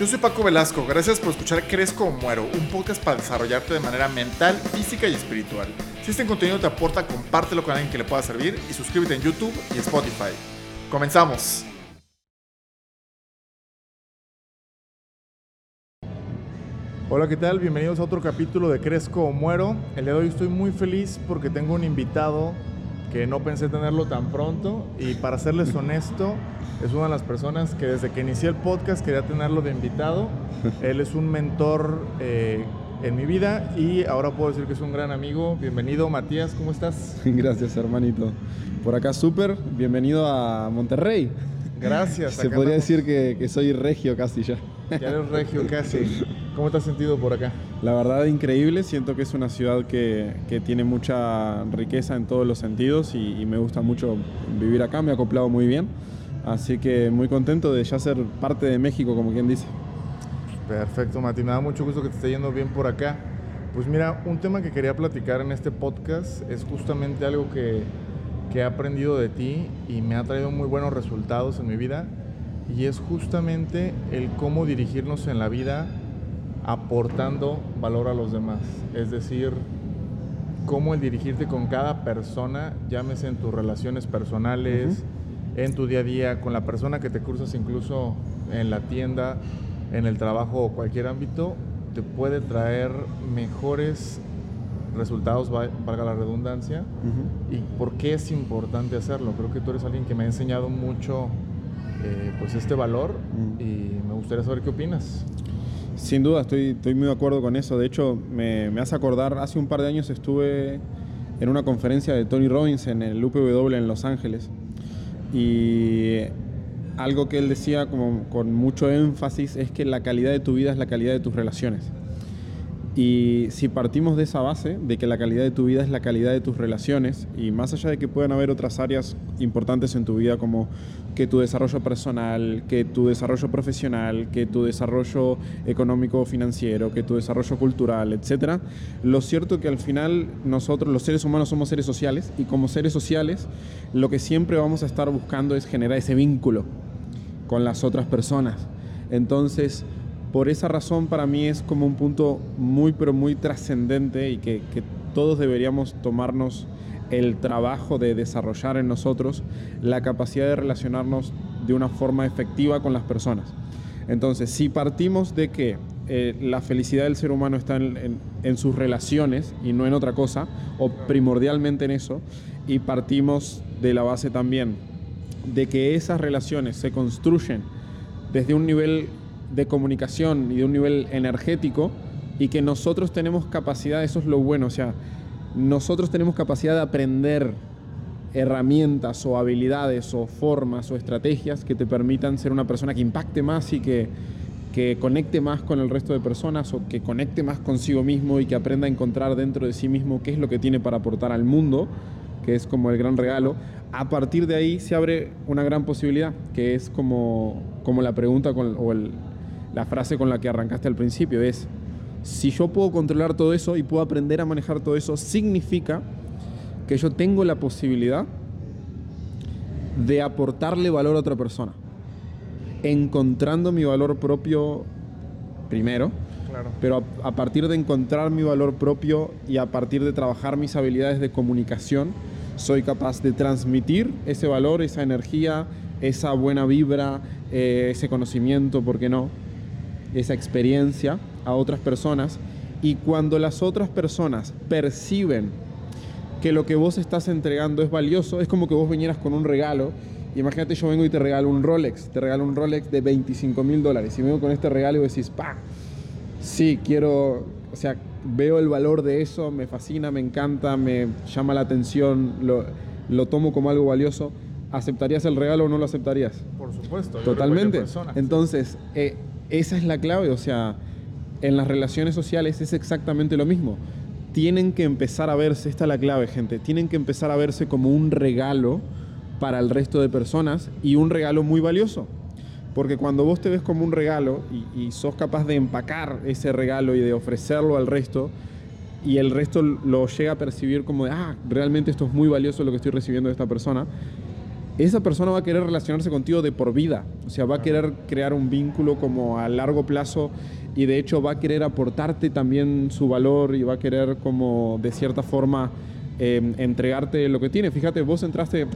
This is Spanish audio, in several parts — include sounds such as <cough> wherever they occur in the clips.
Yo soy Paco Velasco, gracias por escuchar Crezco o Muero, un podcast para desarrollarte de manera mental, física y espiritual. Si este contenido te aporta, compártelo con alguien que le pueda servir y suscríbete en YouTube y Spotify. Comenzamos. Hola, ¿qué tal? Bienvenidos a otro capítulo de Crezco o Muero. El día de hoy estoy muy feliz porque tengo un invitado que no pensé tenerlo tan pronto y para serles honesto, es una de las personas que desde que inicié el podcast quería tenerlo de invitado. <laughs> Él es un mentor eh, en mi vida y ahora puedo decir que es un gran amigo. Bienvenido, Matías, ¿cómo estás? <laughs> Gracias, hermanito. Por acá súper, bienvenido a Monterrey. Gracias. <laughs> Se podría decir que, que soy regio casi ya. Ya eres regio casi. ¿Cómo te has sentido por acá? La verdad, increíble. Siento que es una ciudad que, que tiene mucha riqueza en todos los sentidos y, y, me gusta mucho vivir acá. Me ha acoplado muy bien. Así que muy contento de ya ser parte de México, como quien dice. Perfecto, Mati. Me da mucho gusto que te esté yendo bien por acá. Pues mira, un tema que quería platicar en este podcast es justamente algo que, que he aprendido de ti y me ha traído muy buenos resultados en mi vida. Y es justamente el cómo dirigirnos en la vida aportando valor a los demás. Es decir, cómo el dirigirte con cada persona, llámese en tus relaciones personales, uh -huh. en tu día a día, con la persona que te cruzas incluso en la tienda, en el trabajo o cualquier ámbito, te puede traer mejores resultados, valga la redundancia. Uh -huh. ¿Y por qué es importante hacerlo? Creo que tú eres alguien que me ha enseñado mucho eh, pues este valor uh -huh. y me gustaría saber qué opinas. Sin duda, estoy, muy de acuerdo con eso. De hecho, me, hace acordar, hace un par de años estuve en una conferencia de Tony Robbins en el UPW en Los Ángeles. Y algo que él decía con mucho énfasis es que la calidad de tu vida es la calidad de tus relaciones. Y si partimos de esa base, de que la calidad de tu vida es la calidad de tus relaciones, y más allá de que puedan haber otras áreas importantes en tu vida como que tu desarrollo personal, que tu desarrollo profesional, que tu desarrollo económico financiero, que tu desarrollo cultural, etc. Lo cierto es que al final nosotros los seres humanos somos seres sociales y como seres sociales lo que siempre vamos a estar buscando es generar ese vínculo con las otras personas. Entonces, por esa razón para mí es como un punto muy pero muy trascendente y que, todos deberíamos tomarnos el trabajo de desarrollar en nosotros la capacidad de relacionarnos de una forma efectiva con las personas. Entonces, si partimos de que eh, la felicidad del ser humano está en, sus relaciones y no en otra cosa, o primordialmente en eso, y partimos de la base también de que esas relaciones se construyen desde un nivel de comunicación y de un nivel energético y que nosotros tenemos capacidad, eso es lo bueno, o sea, nosotros tenemos capacidad de aprender herramientas o habilidades o formas o estrategias que te permitan ser una persona que impacte más y que, que conecte más con el resto de personas o que conecte más consigo mismo y que aprenda a encontrar dentro de sí mismo qué es lo que tiene para aportar al mundo, que es como el gran regalo. A partir de ahí se abre una gran posibilidad, que es como, como la pregunta con, o el, la frase con la que arrancaste al principio, es si yo puedo controlar todo eso y puedo aprender a manejar todo eso, significa que yo tengo la posibilidad de aportarle valor a otra persona, encontrando mi valor propio primero, claro. pero a, a, partir de encontrar mi valor propio y a partir de trabajar mis habilidades de comunicación, soy capaz de transmitir ese valor, esa energía, esa buena vibra, eh, ese conocimiento, ¿por qué no? Esa experiencia a otras personas y cuando las otras personas perciben que lo que vos estás entregando es valioso, es como que vos vinieras con un regalo. Imagínate, yo vengo y te regalo un Rolex, te regalo un Rolex de 25 mil dólares. Y vengo con este regalo y decís, pa, sí, quiero, o sea, veo el valor de eso, me fascina, me encanta, me llama la atención, lo, lo tomo como algo valioso. ¿Aceptarías el regalo o no lo aceptarías? Por supuesto. Totalmente. Persona, Entonces, eh, esa es la clave, o sea, en las relaciones sociales es exactamente lo mismo. Tienen que empezar a verse, esta es la clave, gente, tienen que empezar a verse como un regalo para el resto de personas y un regalo muy valioso. Porque cuando vos te ves como un regalo y, y sos capaz de empacar ese regalo y de ofrecerlo al resto, y el resto lo llega a percibir como de, ah, realmente esto es muy valioso lo que estoy recibiendo de esta persona, esa persona va a querer relacionarse contigo de por vida. O sea, va a querer crear un vínculo como a largo plazo y de hecho va a querer aportarte también su valor y va a querer como de cierta forma eh, entregarte lo que tiene. Fíjate, vos entraste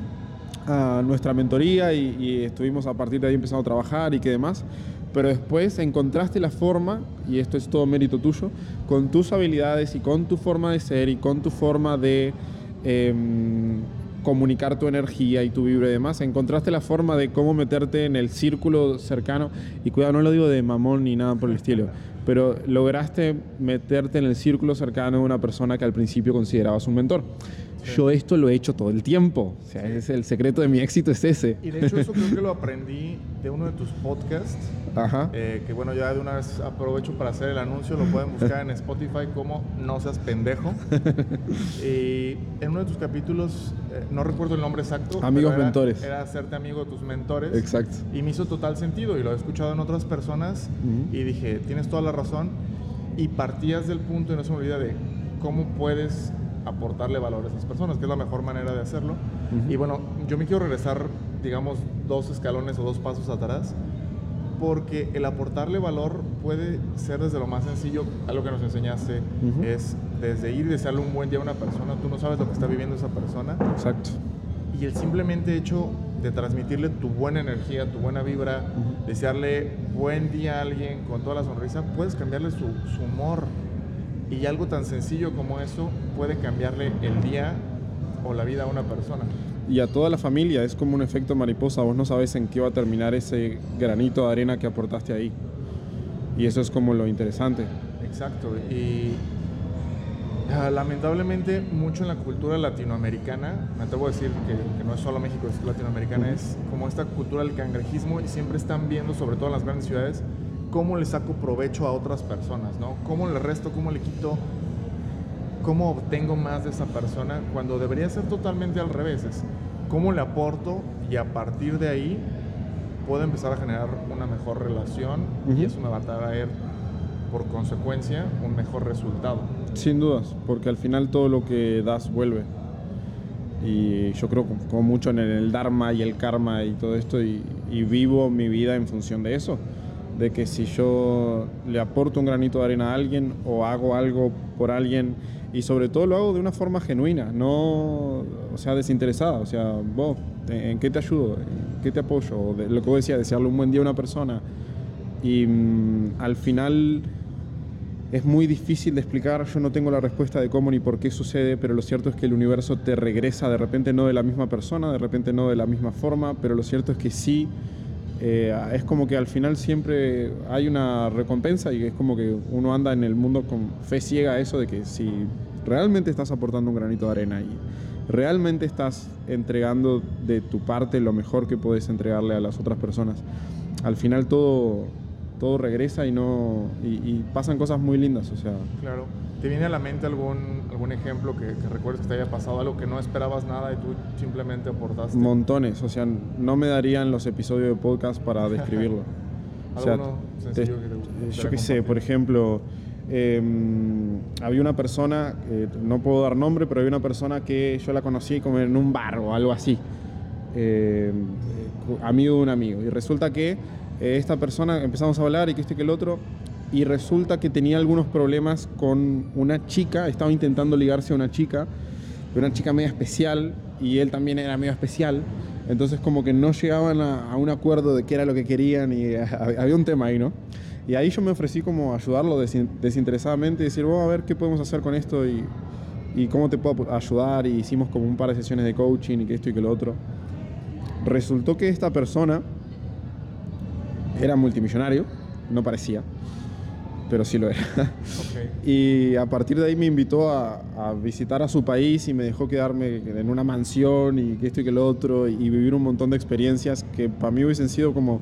a nuestra mentoría y, y, estuvimos a partir de ahí empezando a trabajar y qué demás, pero después encontraste la forma, y esto es todo mérito tuyo, con tus habilidades y con tu forma de ser y con tu forma de... Eh, comunicar tu energía y tu vibra y demás, encontraste la forma de cómo meterte en el círculo cercano, y cuidado, no lo digo de mamón ni nada por el estilo, pero lograste meterte en el círculo cercano de una persona que al principio considerabas un mentor. Yo esto lo he hecho todo el tiempo. O sea, es el secreto de mi éxito es ese. Y de hecho eso <laughs> creo que lo aprendí de uno de tus podcasts. Ajá. Eh, que bueno, ya de una vez aprovecho para hacer el anuncio. Lo pueden buscar en Spotify como No Seas Pendejo. <laughs> y en uno de tus capítulos, eh, no recuerdo el nombre exacto. Amigos era, mentores. Era hacerte amigo de tus mentores. Exacto. Y me hizo total sentido. Y lo he escuchado en otras personas. Uh -huh. Y dije, tienes toda la razón. Y partías del punto, y no se me olvida, de cómo puedes aportarle valor a esas personas, que es la mejor manera de hacerlo. Uh -huh. Y bueno, yo me quiero regresar, digamos, dos escalones o dos pasos atrás, porque el aportarle valor puede ser desde lo más sencillo, algo que nos enseñaste, uh -huh. es desde ir y desearle un buen día a una persona, tú no sabes lo que está viviendo esa persona. Exacto. Y el simplemente hecho de transmitirle tu buena energía, tu buena vibra, uh -huh. desearle buen día a alguien con toda la sonrisa, puedes cambiarle su, su humor, y algo tan sencillo como eso puede cambiarle el día o la vida a una persona. Y a toda la familia, es como un efecto mariposa, vos no sabes en qué va a terminar ese granito de arena que aportaste ahí. Y eso es como lo interesante. Exacto, y uh, lamentablemente mucho en la cultura latinoamericana, me atrevo a decir que, que no es solo México, es latinoamericana, uh -huh. es como esta cultura del cangrejismo y siempre están viendo, sobre todo en las grandes ciudades, cómo le saco provecho a otras personas, ¿no? ¿Cómo le resto, cómo le quito, cómo obtengo más de esa persona? Cuando debería ser totalmente al revés, es cómo le aporto y a partir de ahí puedo empezar a generar una mejor relación uh -huh. y eso me va a traer, por consecuencia, un mejor resultado. Sin dudas, porque al final todo lo que das vuelve. Y yo creo como mucho en el Dharma y el Karma y todo esto y, y vivo mi vida en función de eso de que si yo le aporto un granito de arena a alguien o hago algo por alguien y sobre todo lo hago de una forma genuina, no, o sea, desinteresada, o sea, vos, ¿en qué te ayudo? ¿En qué te apoyo? O lo que vos decías, desearle un buen día a una persona. Y mmm, al final es muy difícil de explicar, yo no tengo la respuesta de cómo ni por qué sucede, pero lo cierto es que el universo te regresa de repente no de la misma persona, de repente no de la misma forma, pero lo cierto es que sí eh, es como que al final siempre hay una recompensa y es como que uno anda en el mundo con fe ciega a eso de que si realmente estás aportando un granito de arena y realmente estás entregando de tu parte lo mejor que puedes entregarle a las otras personas, al final todo, todo regresa y, no, y, y pasan cosas muy lindas. O sea, claro. ¿Te viene a la mente algún, algún ejemplo que, que, recuerdes que te haya pasado, algo que no esperabas nada y tú simplemente aportaste? Montones, o sea, no me darían los episodios de podcast para <laughs> describirlo. o sea, sencillo te, que te Yo qué sé, por ejemplo, eh, había una persona, eh, no puedo dar nombre, pero había una persona que yo la conocí como en un bar o algo así, eh, amigo de un amigo, y resulta que esta persona empezamos a hablar y que este que el otro, y resulta que tenía algunos problemas con una chica, estaba intentando ligarse a una chica, una chica media especial, y él también era medio especial, entonces como que no llegaban a, a un acuerdo de qué era lo que querían y <laughs> había un tema ahí, ¿no? Y ahí yo me ofrecí como ayudarlo desinteresadamente y decir, vamos a ver qué podemos hacer con esto y, y cómo te puedo ayudar, y hicimos como un par de sesiones de coaching y que esto y que lo otro. Resultó que esta persona era multimillonario, no parecía, pero sí lo era. Okay. Y a partir de ahí me invitó a, a, visitar a su país y me dejó quedarme en una mansión y que esto y que lo otro y vivir un montón de experiencias que para mí hubiesen sido como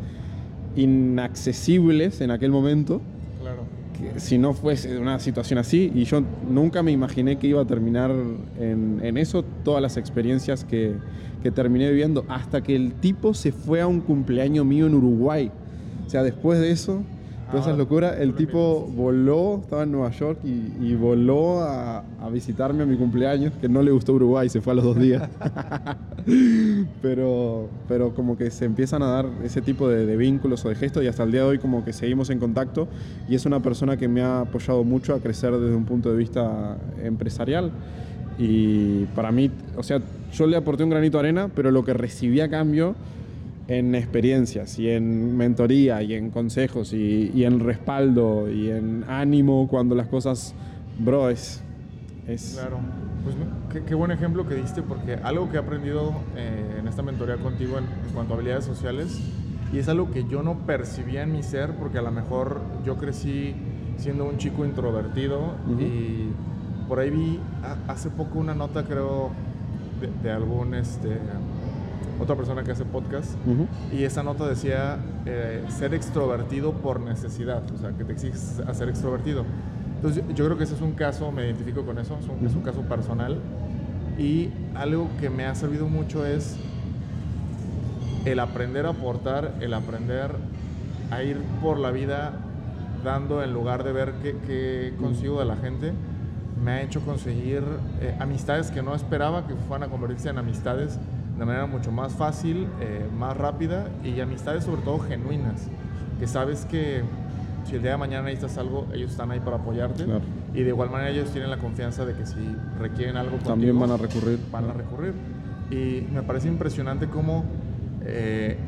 inaccesibles en aquel momento. Claro. Que si no fuese una situación así y yo nunca me imaginé que iba a terminar en, en eso todas las experiencias que, que terminé viviendo hasta que el tipo se fue a un cumpleaños mío en Uruguay. O sea, después de eso todas esas locuras. El tipo voló, estaba en Nueva York y, voló a, visitarme a mi cumpleaños, que no le gustó Uruguay, se fue a los dos días. <laughs> pero, pero como que se empiezan a dar ese tipo de, de, vínculos o de gestos y hasta el día de hoy como que seguimos en contacto y es una persona que me ha apoyado mucho a crecer desde un punto de vista empresarial. Y para mí, o sea, yo le aporté un granito de arena, pero lo que recibí a cambio en experiencias y en mentoría y en consejos y, en respaldo y en ánimo cuando las cosas, bro, es... es claro, pues qué, buen ejemplo que diste porque algo que he aprendido eh, en esta mentoría contigo en, cuanto a habilidades sociales y es algo que yo no percibía en mi ser porque a lo mejor yo crecí siendo un chico introvertido y por ahí vi hace poco una nota creo de, de algún este otra persona que hace podcast, y esa nota decía eh, ser extrovertido por necesidad, o sea, que te exiges a ser extrovertido. Entonces yo creo que ese es un caso, me identifico con eso, es un, es un caso personal, y algo que me ha servido mucho es el aprender a aportar, el aprender a ir por la vida dando en lugar de ver qué, qué consigo de la gente, me ha hecho conseguir eh, amistades que no esperaba que fueran a convertirse en amistades de manera mucho más fácil, eh, más rápida y amistades sobre todo genuinas, que sabes que si el día de mañana necesitas algo, ellos están ahí para apoyarte y de igual manera ellos tienen la confianza de que si requieren algo también van a recurrir. Van a recurrir. Y me parece impresionante cómo eh,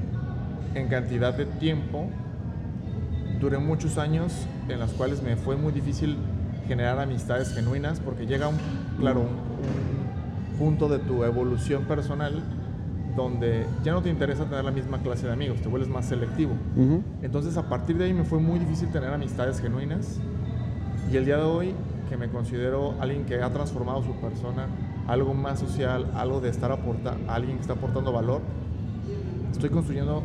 en cantidad de tiempo duré muchos años en los cuales me fue muy difícil generar amistades genuinas porque llega un, claro, un punto de tu evolución personal donde ya no te interesa tener la misma clase de amigos, te vuelves más selectivo. Entonces a partir de ahí me fue muy difícil tener amistades genuinas y el día de hoy que me considero alguien que ha transformado su persona, algo más social, algo de estar aportando, alguien que está aportando valor, estoy construyendo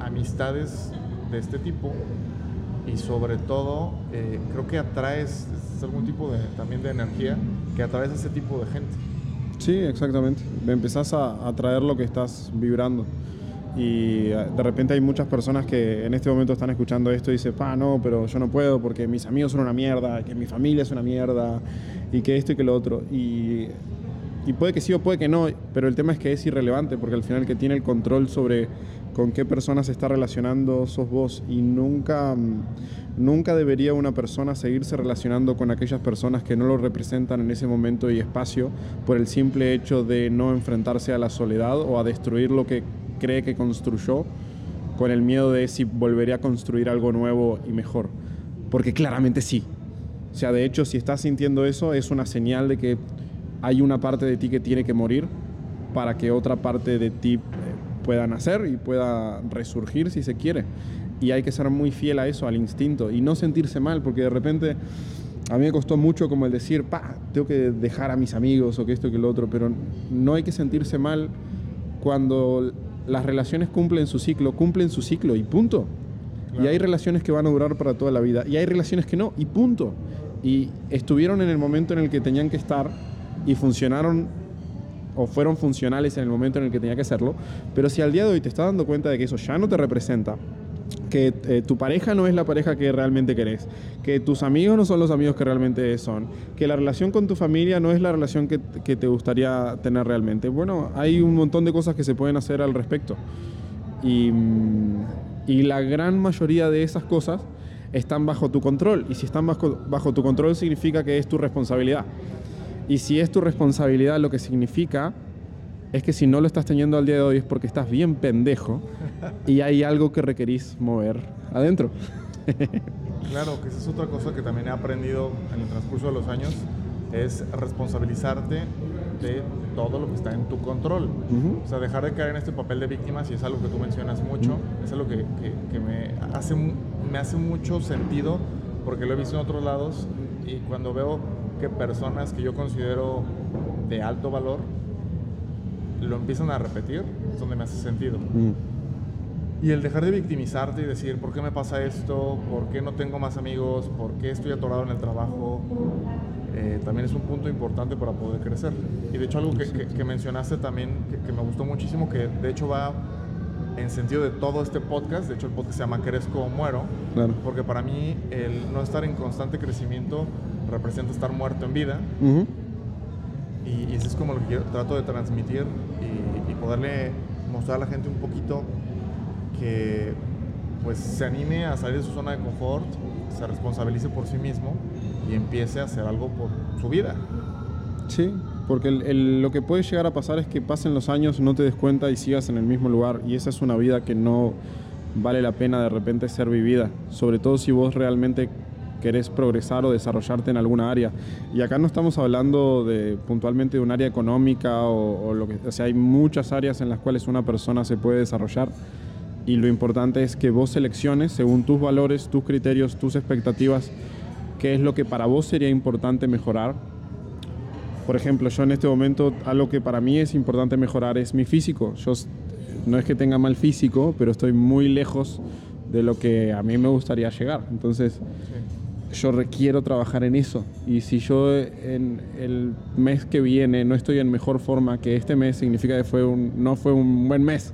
amistades de este tipo y sobre todo eh, creo que atraes algún tipo de, también de energía que atraes a ese tipo de gente. Sí, exactamente. Empezás a atraer lo que estás vibrando. Y eh, de repente hay muchas personas que en este momento están escuchando esto y dicen, pa, no, pero yo no puedo porque mis amigos son una mierda, que mi familia es una mierda, y que esto y que lo otro. Y, y puede que sí o puede que no, pero el tema es que es irrelevante porque al final que tiene el control sobre con qué personas se está relacionando sos vos y nunca, mm, nunca debería una persona seguirse relacionando con aquellas personas que no lo representan en ese momento y espacio por el simple hecho de no enfrentarse a la soledad o a destruir lo que cree que construyó con el miedo de si volvería a construir algo nuevo y mejor. Porque claramente sí. O sea, de hecho, si estás sintiendo eso, es una señal de que hay una parte de ti que tiene que morir para que otra parte de ti pueda nacer y pueda resurgir si se quiere. Y hay que ser muy fiel a eso, al instinto, y no sentirse mal, porque de repente a mí me costó mucho como el decir, pa, tengo que dejar a mis amigos o que esto que lo otro, pero no hay que sentirse mal cuando las relaciones cumplen su ciclo, cumplen su ciclo y punto. Y hay relaciones que van a durar para toda la vida, y hay relaciones que no, y punto. Y estuvieron en el momento en el que tenían que estar y funcionaron o fueron funcionales en el momento en el que tenía que hacerlo, pero si al día de hoy te estás dando cuenta de que eso ya no te representa, que eh, tu pareja no es la pareja que realmente querés, que tus amigos no son los amigos que realmente son, que la relación con tu familia no es la relación que, que te gustaría tener realmente. Bueno, hay un montón de cosas que se pueden hacer al respecto. Y, mm, y la gran mayoría de esas cosas están bajo tu control. Y si están bajo, bajo tu control significa que es tu responsabilidad. Y si es tu responsabilidad, lo que significa es que si no lo estás teniendo al día de hoy es porque estás bien pendejo y hay algo que requerís mover adentro. <laughs> claro, que esa es otra cosa que también he aprendido en el transcurso de los años, es responsabilizarte de todo lo que está en tu control. O sea, dejar de caer en este papel de víctima, si es algo que tú mencionas mucho, es algo que, que, me, hace, me hace mucho sentido porque lo he visto en otros lados y cuando veo que personas que yo considero de alto valor lo empiezan a repetir, es donde me hace sentido. Mm. Y el dejar de victimizarte y decir, ¿por qué me pasa esto? ¿Por qué no tengo más amigos? ¿Por qué estoy atorado en el trabajo? Eh, también es un punto importante para poder crecer. Y de hecho algo que, mencionaste también, que, me gustó muchísimo, que de hecho va en sentido de todo este podcast. De hecho, el podcast se llama Crezco o Muero. Claro. Porque para mí el no estar en constante crecimiento representa estar muerto en vida. Ujú. Y, y eso es como lo que quiero- trato de transmitir y, y poderle mostrar a la gente un poquito que pues se anime a salir de su zona de confort, se responsabilice por sí mismo y empiece a hacer algo por su vida. Sí, porque el- el- lo que puede llegar a pasar es que pasen los años, no te des cuenta y sigas en el mismo lugar. Y esa es una vida que no vale la pena de repente ser vivida. Sobre todo si vos realmente querés progresar o desarrollarte en alguna área. Y acá no estamos hablando de puntualmente de un área económica o, o lo que... O sea, hay muchas áreas en las cuales una persona se puede desarrollar. Y lo importante es que vos selecciones según tus valores, tus criterios, tus expectativas, qué es lo que para vos sería importante mejorar por ejemplo, yo en este momento algo que para mí es importante mejorar es mi físico. Yo no es que tenga mal físico, pero estoy muy lejos de lo que a mí me gustaría llegar. Entonces, yo requiero trabajar en eso. Y si yo en el mes que viene no estoy en mejor forma que este mes, significa que fue un, no fue un buen mes.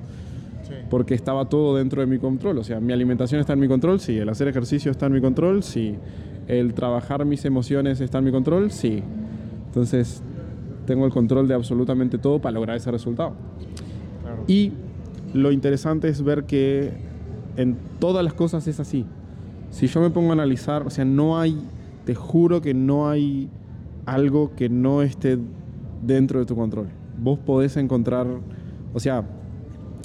Sí. Porque estaba todo dentro de mi control. O sea, mi alimentación está en mi control, sí. El hacer ejercicio está en mi control, sí. El trabajar mis emociones está en mi control, sí. Entonces, tengo el control de absolutamente todo para lograr ese resultado. Claro. Y lo interesante es ver que en todas las cosas es así. Si yo me pongo a analizar, o sea, no hay, te juro que no hay algo que no esté dentro de tu control. Vos podés encontrar, o sea,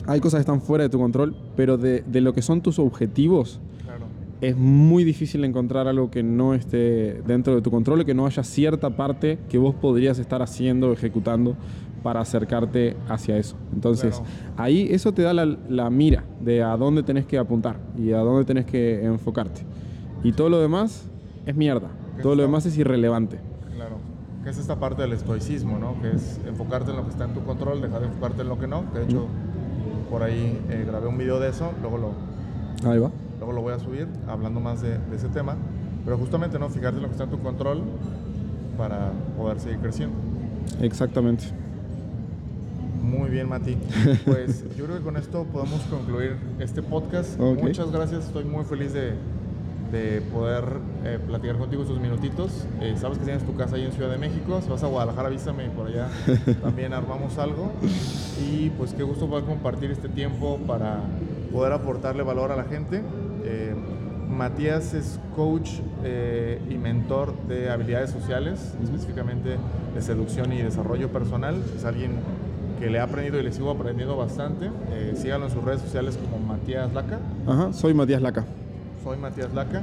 hay cosas que están fuera de tu control, pero de, de lo que son tus objetivos, Claro. es muy difícil encontrar algo que no esté dentro de tu control y que no haya cierta parte que vos podrías estar haciendo, ejecutando para acercarte hacia eso. Entonces, Claro. ahí eso te da la, la mira de a dónde tenés que apuntar y a dónde tenés que enfocarte. Y todo lo demás es mierda. Todo lo Está- demás es irrelevante. Claro. Que es esta parte del estoicismo, ¿no? Que es enfocarte en lo que está en tu control, dejar de enfocarte en lo que no. Que de hecho, por ahí eh, grabé un video de eso, luego lo, Ahí va. luego lo voy a subir hablando más de, de ese tema. Pero justamente, ¿no? Fijarte en lo que está en tu control para poder seguir creciendo. Exactamente. Muy bien, Mati. <laughs> Pues yo creo que con esto podemos concluir este podcast. Muchas gracias, estoy muy feliz de, de poder eh, platicar contigo estos minutitos. Eh, sabes que tienes tu casa ahí en Ciudad de México, si vas a Guadalajara avísame y por allá <laughs> también armamos algo. Y pues qué gusto poder compartir este tiempo para poder aportarle valor a la gente. Eh, Matías es coach eh, y mentor de habilidades sociales, específicamente de seducción y desarrollo personal. Es alguien que le ha aprendido y le sigo aprendiendo bastante. Eh, síganlo en sus redes sociales como Matías Laca. Ajá, soy Matías Laca. Soy Matías Laca.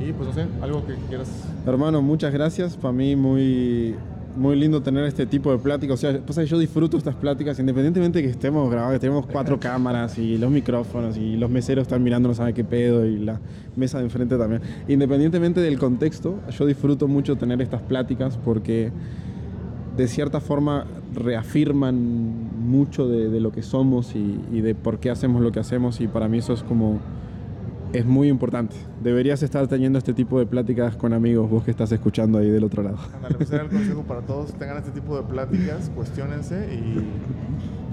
Y pues no sé, algo que quieras. Hermano, muchas gracias. Para mí muy, muy lindo tener este tipo de pláticas. O sea, pasa que yo disfruto estas pláticas independientemente de que estemos grabando, que tenemos cuatro <laughs> cámaras y los micrófonos y los meseros están mirando no sabe qué pedo y la mesa de enfrente también. Independientemente del contexto, yo disfruto mucho tener estas pláticas porque de cierta forma reafirman mucho de, de lo que somos y, y de por qué hacemos lo que hacemos y para mí eso es como es muy importante. Deberías estar teniendo este tipo de pláticas con amigos, vos que estás escuchando ahí del otro lado. Ándale, pues era el <laughs> consejo para todos. Tengan este tipo de pláticas, cuestionense y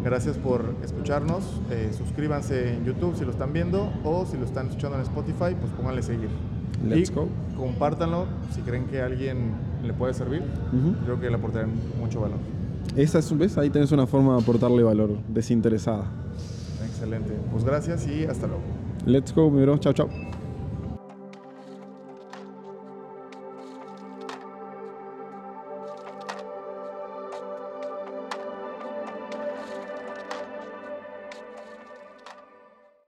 gracias por escucharnos. Eh, suscríbanse en YouTube si lo están viendo o si lo están escuchando en Spotify, pues pónganle seguir. Let's y go. compártanlo si creen que alguien le puede servir. Creo que le aportarán mucho valor. Esa es, ¿ves? Ahí tenés una forma de aportarle valor desinteresada. Excelente. Pues gracias y hasta luego. Let's go, mi bro. Chao, chao.